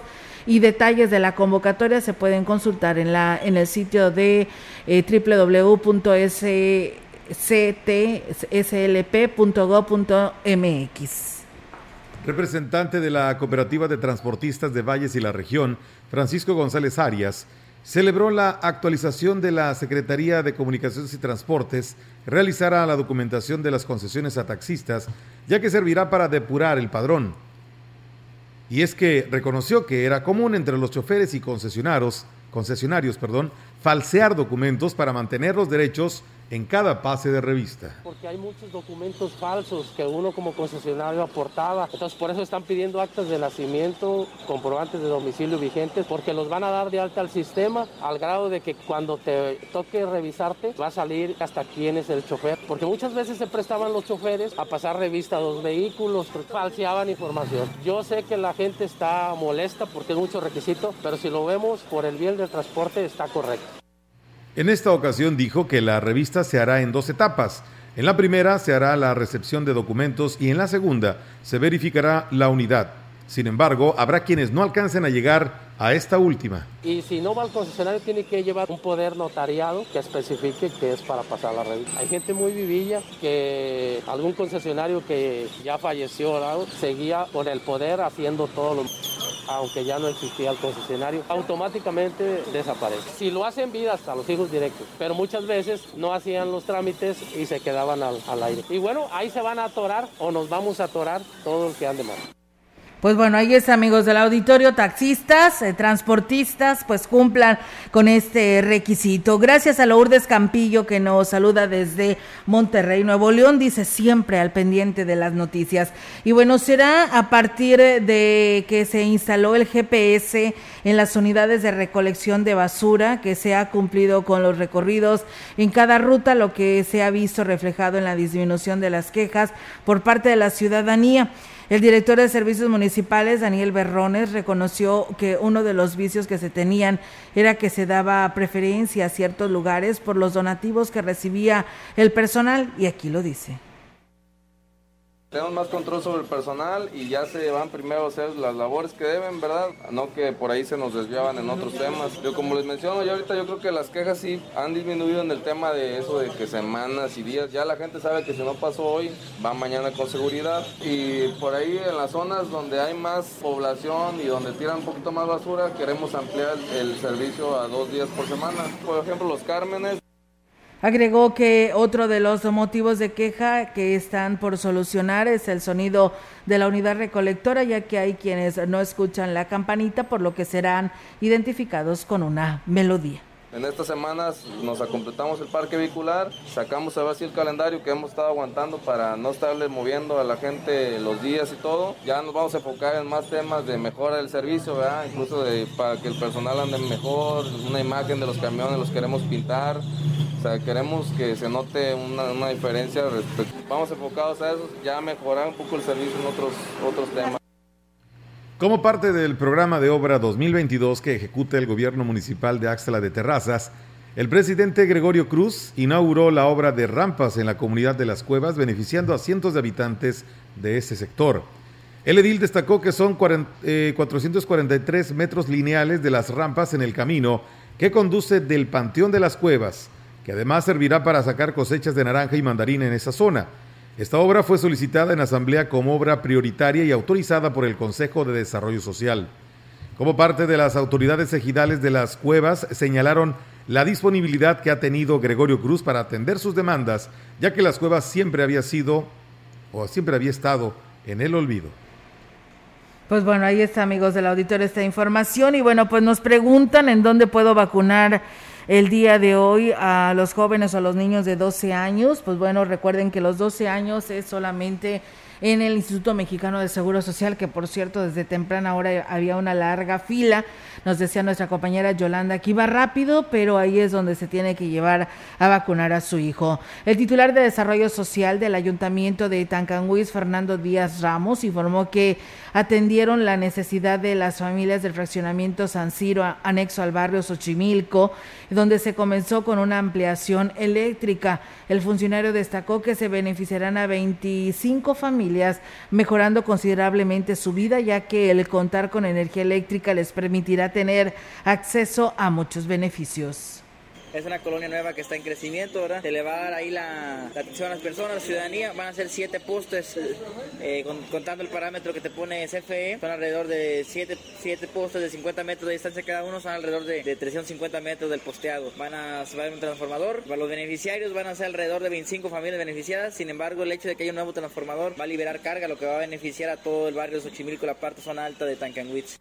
Speaker 2: y detalles de la convocatoria se pueden consultar en, la, en el sitio de eh, www.sctslp.gov.mx.
Speaker 3: Representante de la Cooperativa de Transportistas de Valles y la Región, Francisco González Arias, celebró la actualización de la Secretaría de Comunicaciones y Transportes, realizará la documentación de las concesiones a taxistas, ya que servirá para depurar el padrón y es que reconoció que era común entre los choferes y concesionarios, concesionarios perdón, falsear documentos para mantener los derechos en cada pase de revista.
Speaker 24: Porque hay muchos documentos falsos que uno como concesionario aportaba. Entonces por eso están pidiendo actas de nacimiento, comprobantes de domicilio vigentes, porque los van a dar de alta al sistema al grado de que cuando te toque revisarte va a salir hasta quién es el chofer. Porque muchas veces se prestaban los choferes a pasar revista a los vehículos, falseaban información. Yo sé que la gente está molesta porque es mucho requisito, pero si lo vemos por el bien del transporte está correcto.
Speaker 3: En esta ocasión dijo que la revista se hará en dos etapas. En la primera se hará la recepción de documentos y en la segunda se verificará la unidad. Sin embargo, habrá quienes no alcancen a llegar a esta última.
Speaker 24: Y si no va al concesionario, tiene que llevar un poder notariado que especifique que es para pasar la revista. Hay gente muy vivilla que algún concesionario que ya falleció seguía con el poder haciendo todo lo aunque ya no existía el concesionario, automáticamente desaparece. Si lo hacen vida hasta los hijos directos, pero muchas veces no hacían los trámites y se quedaban al, al aire. Y bueno, ahí se van a atorar o nos vamos a atorar todo el que ande mal.
Speaker 2: Pues bueno, ahí es amigos del auditorio, taxistas, eh, transportistas, pues cumplan con este requisito. Gracias a Lourdes Campillo que nos saluda desde Monterrey, Nuevo León, dice siempre al pendiente de las noticias. Y bueno, será a partir de que se instaló el GPS en las unidades de recolección de basura, que se ha cumplido con los recorridos en cada ruta, lo que se ha visto reflejado en la disminución de las quejas por parte de la ciudadanía. El director de Servicios Municipales, Daniel Berrones, reconoció que uno de los vicios que se tenían era que se daba preferencia a ciertos lugares por los donativos que recibía el personal, y aquí lo dice
Speaker 25: tenemos más control sobre el personal y ya se van primero a hacer las labores que deben, ¿verdad? No que por ahí se nos desviaban en otros temas. Yo como les menciono, ya ahorita yo creo que las quejas sí han disminuido en el tema de eso de que semanas y días. Ya la gente sabe que si no pasó hoy, va mañana con seguridad. Y por ahí en las zonas donde hay más población y donde tiran un poquito más basura, queremos ampliar el servicio a dos días por semana. Por ejemplo, los Cármenes.
Speaker 2: Agregó que otro de los motivos de queja que están por solucionar es el sonido de la unidad recolectora, ya que hay quienes no escuchan la campanita, por lo que serán identificados con una melodía.
Speaker 25: En estas semanas nos completamos el parque vehicular, sacamos a ver el calendario que hemos estado aguantando para no estarle moviendo a la gente los días y todo. Ya nos vamos a enfocar en más temas de mejora del servicio, incluso de, para que el personal ande mejor, una imagen de los camiones los queremos pintar queremos que se note una, diferencia. Vamos enfocados a eso, ya mejorar un poco el servicio en otros, otros temas.
Speaker 3: Como parte del programa de obra 2022 que ejecuta el gobierno municipal de Axla de Terrazas, el presidente Gregorio Cruz inauguró la obra de rampas en la comunidad de las cuevas, beneficiando a cientos de habitantes de ese sector. El edil destacó que son 443 eh, metros lineales de las rampas en el camino que conduce del Panteón de las Cuevas que además servirá para sacar cosechas de naranja y mandarina en esa zona. Esta obra fue solicitada en asamblea como obra prioritaria y autorizada por el Consejo de Desarrollo Social. Como parte de las autoridades ejidales de las cuevas, señalaron la disponibilidad que ha tenido Gregorio Cruz para atender sus demandas, ya que las cuevas siempre había sido o siempre había estado en el olvido.
Speaker 2: Pues bueno, ahí está, amigos del auditorio, esta información. Y bueno, pues nos preguntan en dónde puedo vacunar el día de hoy a los jóvenes o a los niños de 12 años. Pues bueno, recuerden que los 12 años es solamente en el Instituto Mexicano de Seguro Social, que por cierto desde temprana hora había una larga fila. Nos decía nuestra compañera Yolanda que iba rápido, pero ahí es donde se tiene que llevar a vacunar a su hijo. El titular de Desarrollo Social del Ayuntamiento de Tancanguis, Fernando Díaz Ramos, informó que atendieron la necesidad de las familias del fraccionamiento San Ciro, anexo al barrio Xochimilco, donde se comenzó con una ampliación eléctrica. El funcionario destacó que se beneficiarán a 25 familias, mejorando considerablemente su vida, ya que el contar con energía eléctrica les permitirá tener acceso a muchos beneficios.
Speaker 26: Es una colonia nueva que está en crecimiento, ¿verdad? Se le va a dar ahí la, atención a las personas, la ciudadanía. Van a ser siete postes, eh, contando el parámetro que te pone CFE. Son alrededor de siete, siete postes de 50 metros de distancia cada uno, son alrededor de, 350 metros del posteado. Van a, se a un transformador. Para los beneficiarios van a ser alrededor de 25 familias beneficiadas. Sin embargo, el hecho de que haya un nuevo transformador va a liberar carga, lo que va a beneficiar a todo el barrio de Xochimilco, la parte zona alta de Tancanwitz.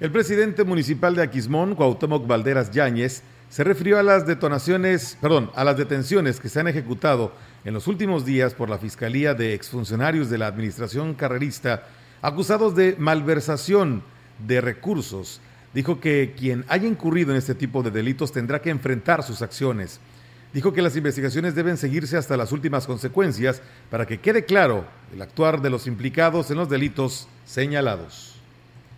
Speaker 3: El presidente municipal de Aquismón, Cuauhtémoc Valderas Yáñez, se refirió a las detonaciones, perdón, a las detenciones que se han ejecutado en los últimos días por la Fiscalía de exfuncionarios de la Administración Carrerista acusados de malversación de recursos. Dijo que quien haya incurrido en este tipo de delitos tendrá que enfrentar sus acciones. Dijo que las investigaciones deben seguirse hasta las últimas consecuencias para que quede claro el actuar de los implicados en los delitos señalados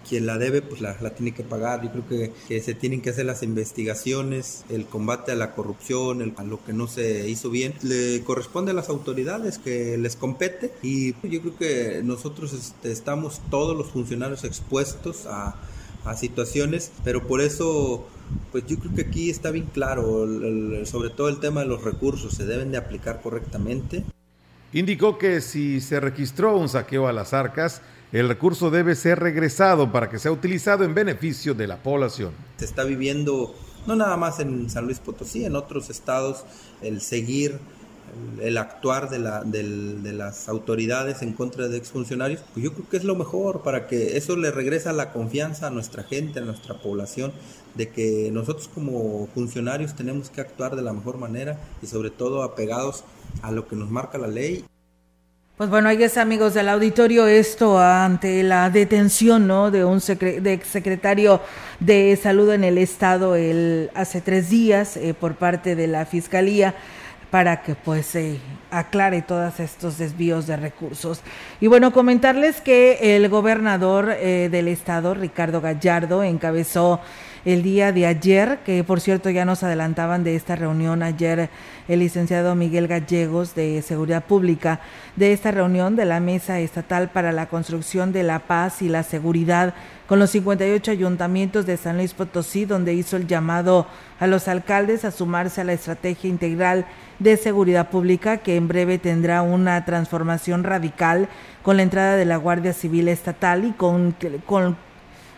Speaker 27: quien la debe pues la, tiene que pagar. Yo creo que, se tienen que hacer las investigaciones, el combate a la corrupción, a lo que no se hizo bien, le corresponde a las autoridades que les compete y yo creo que nosotros este, estamos todos los funcionarios expuestos a, a situaciones, pero por eso pues yo creo que aquí está bien claro, sobre todo el tema de los recursos, se deben de aplicar correctamente.
Speaker 3: Indicó que si se registró un saqueo a las arcas, el recurso debe ser regresado para que sea utilizado en beneficio de la población.
Speaker 27: Se está viviendo, no nada más en San Luis Potosí, en otros estados, el seguir el actuar de, la, de, las autoridades en contra de exfuncionarios, pues yo creo que es lo mejor para que eso le regresa la confianza a nuestra gente, a nuestra población, de que nosotros como funcionarios tenemos que actuar de la mejor manera y sobre todo apegados a lo que nos marca la ley.
Speaker 2: Pues bueno, ahí es amigos del auditorio esto ante la detención ¿no? de un de secretario de salud en el estado el, hace tres días eh, por parte de la fiscalía para que pues se aclare todos estos desvíos de recursos. Y bueno, comentarles que el gobernador eh, del estado, Ricardo Gallardo, encabezó el día de ayer, que por cierto ya nos adelantaban de esta reunión ayer el licenciado Miguel Gallegos de Seguridad Pública, de esta reunión de la Mesa Estatal para la Construcción de la Paz y la Seguridad con los 58 ayuntamientos de San Luis Potosí, donde hizo el llamado a los alcaldes a sumarse a la estrategia integral de seguridad pública que en breve tendrá una transformación radical con la entrada de la Guardia Civil Estatal y con, con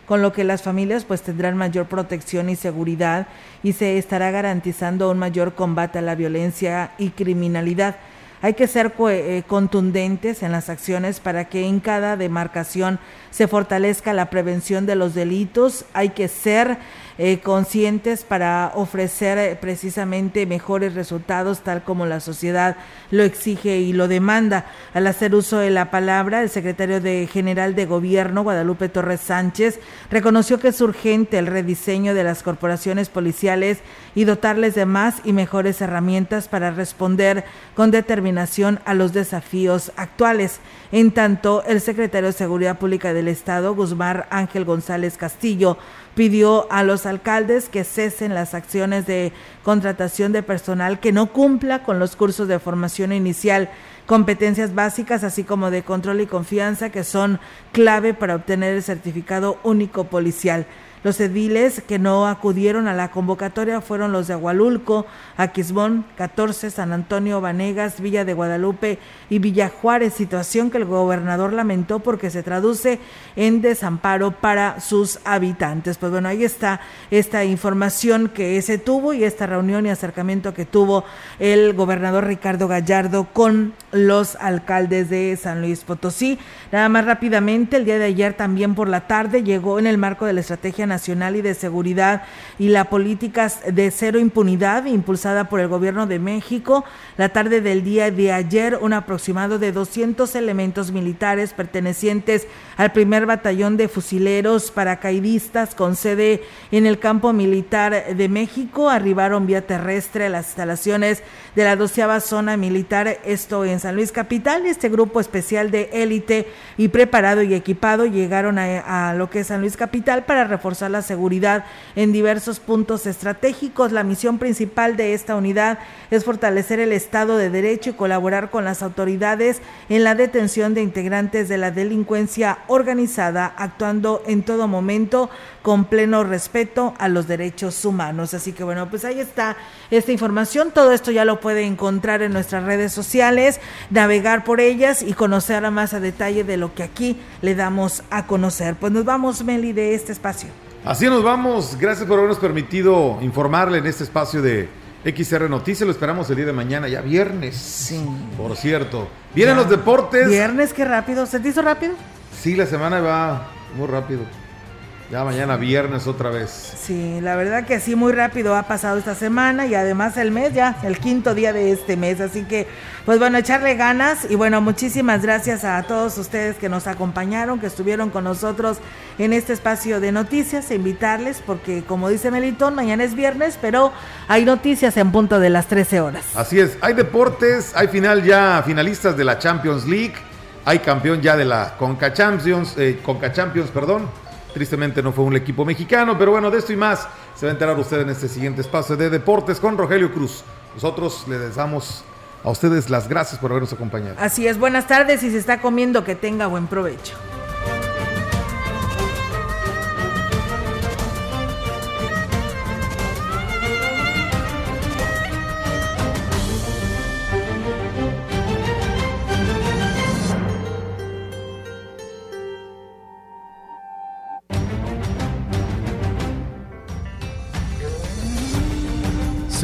Speaker 2: con lo que las familias pues tendrán mayor protección y seguridad y se estará garantizando un mayor combate a la violencia y criminalidad. Hay que ser eh, contundentes en las acciones para que en cada demarcación se fortalezca la prevención de los delitos. Hay que ser eh, conscientes para ofrecer eh, precisamente mejores resultados tal como la sociedad lo exige y lo demanda. Al hacer uso de la palabra, el secretario de General de Gobierno, Guadalupe Torres Sánchez, reconoció que es urgente el rediseño de las corporaciones policiales y dotarles de más y mejores herramientas para responder con determinación a los desafíos actuales. En tanto, el secretario de Seguridad Pública del Estado, Guzmán Ángel González Castillo, pidió a los alcaldes que cesen las acciones de contratación de personal que no cumpla con los cursos de formación inicial, competencias básicas, así como de control y confianza, que son clave para obtener el certificado único policial. Los ediles que no acudieron a la convocatoria fueron los de Agualulco, Aquismón, 14, San Antonio, Vanegas, Villa de Guadalupe y Villa Juárez, situación que el gobernador lamentó porque se traduce en desamparo para sus habitantes. Pues bueno, ahí está esta información que se tuvo y esta reunión y acercamiento que tuvo el gobernador Ricardo Gallardo con los alcaldes de San Luis Potosí. Nada más rápidamente, el día de ayer también por la tarde llegó en el marco de la estrategia Nacional y de Seguridad y la política de cero impunidad impulsada por el gobierno de México, la tarde del día de ayer un aproximado de 200 elementos militares pertenecientes al primer batallón de fusileros paracaidistas con sede en el campo militar de México arribaron vía terrestre a las instalaciones de la doceava zona militar, esto en San Luis Capital. Este grupo especial de élite y preparado y equipado llegaron a, a lo que es San Luis Capital para reforzar la seguridad en diversos puntos estratégicos. La misión principal de esta unidad es fortalecer el Estado de Derecho y colaborar con las autoridades en la detención de integrantes de la delincuencia organizada, actuando en todo momento con pleno respeto a los derechos humanos. Así que bueno, pues ahí está esta información. Todo esto ya lo puede encontrar en nuestras redes sociales, navegar por ellas y conocer más a detalle de lo que aquí le damos a conocer. Pues nos vamos, Meli, de este espacio.
Speaker 3: Así nos vamos. Gracias por habernos permitido informarle en este espacio de XR Noticias. Lo esperamos el día de mañana, ya viernes.
Speaker 2: Sí.
Speaker 3: Por cierto. Vienen los deportes.
Speaker 2: Viernes, qué rápido. ¿Se te hizo rápido?
Speaker 3: Sí, la semana va muy rápido. Ya mañana viernes otra vez.
Speaker 2: Sí, la verdad que sí, muy rápido ha pasado esta semana y además el mes ya, el quinto día de este mes. Así que, pues bueno, echarle ganas y bueno, muchísimas gracias a todos ustedes que nos acompañaron, que estuvieron con nosotros en este espacio de noticias, e invitarles porque como dice Melitón, mañana es viernes, pero hay noticias en punto de las 13 horas.
Speaker 3: Así es, hay deportes, hay final ya, finalistas de la Champions League, hay campeón ya de la Conca Champions, eh, Conca Champions, perdón. Tristemente no fue un equipo mexicano, pero bueno, de esto y más se va a enterar usted en este siguiente espacio de deportes con Rogelio Cruz. Nosotros le damos a ustedes las gracias por habernos acompañado.
Speaker 2: Así es, buenas tardes y se está comiendo que tenga buen provecho.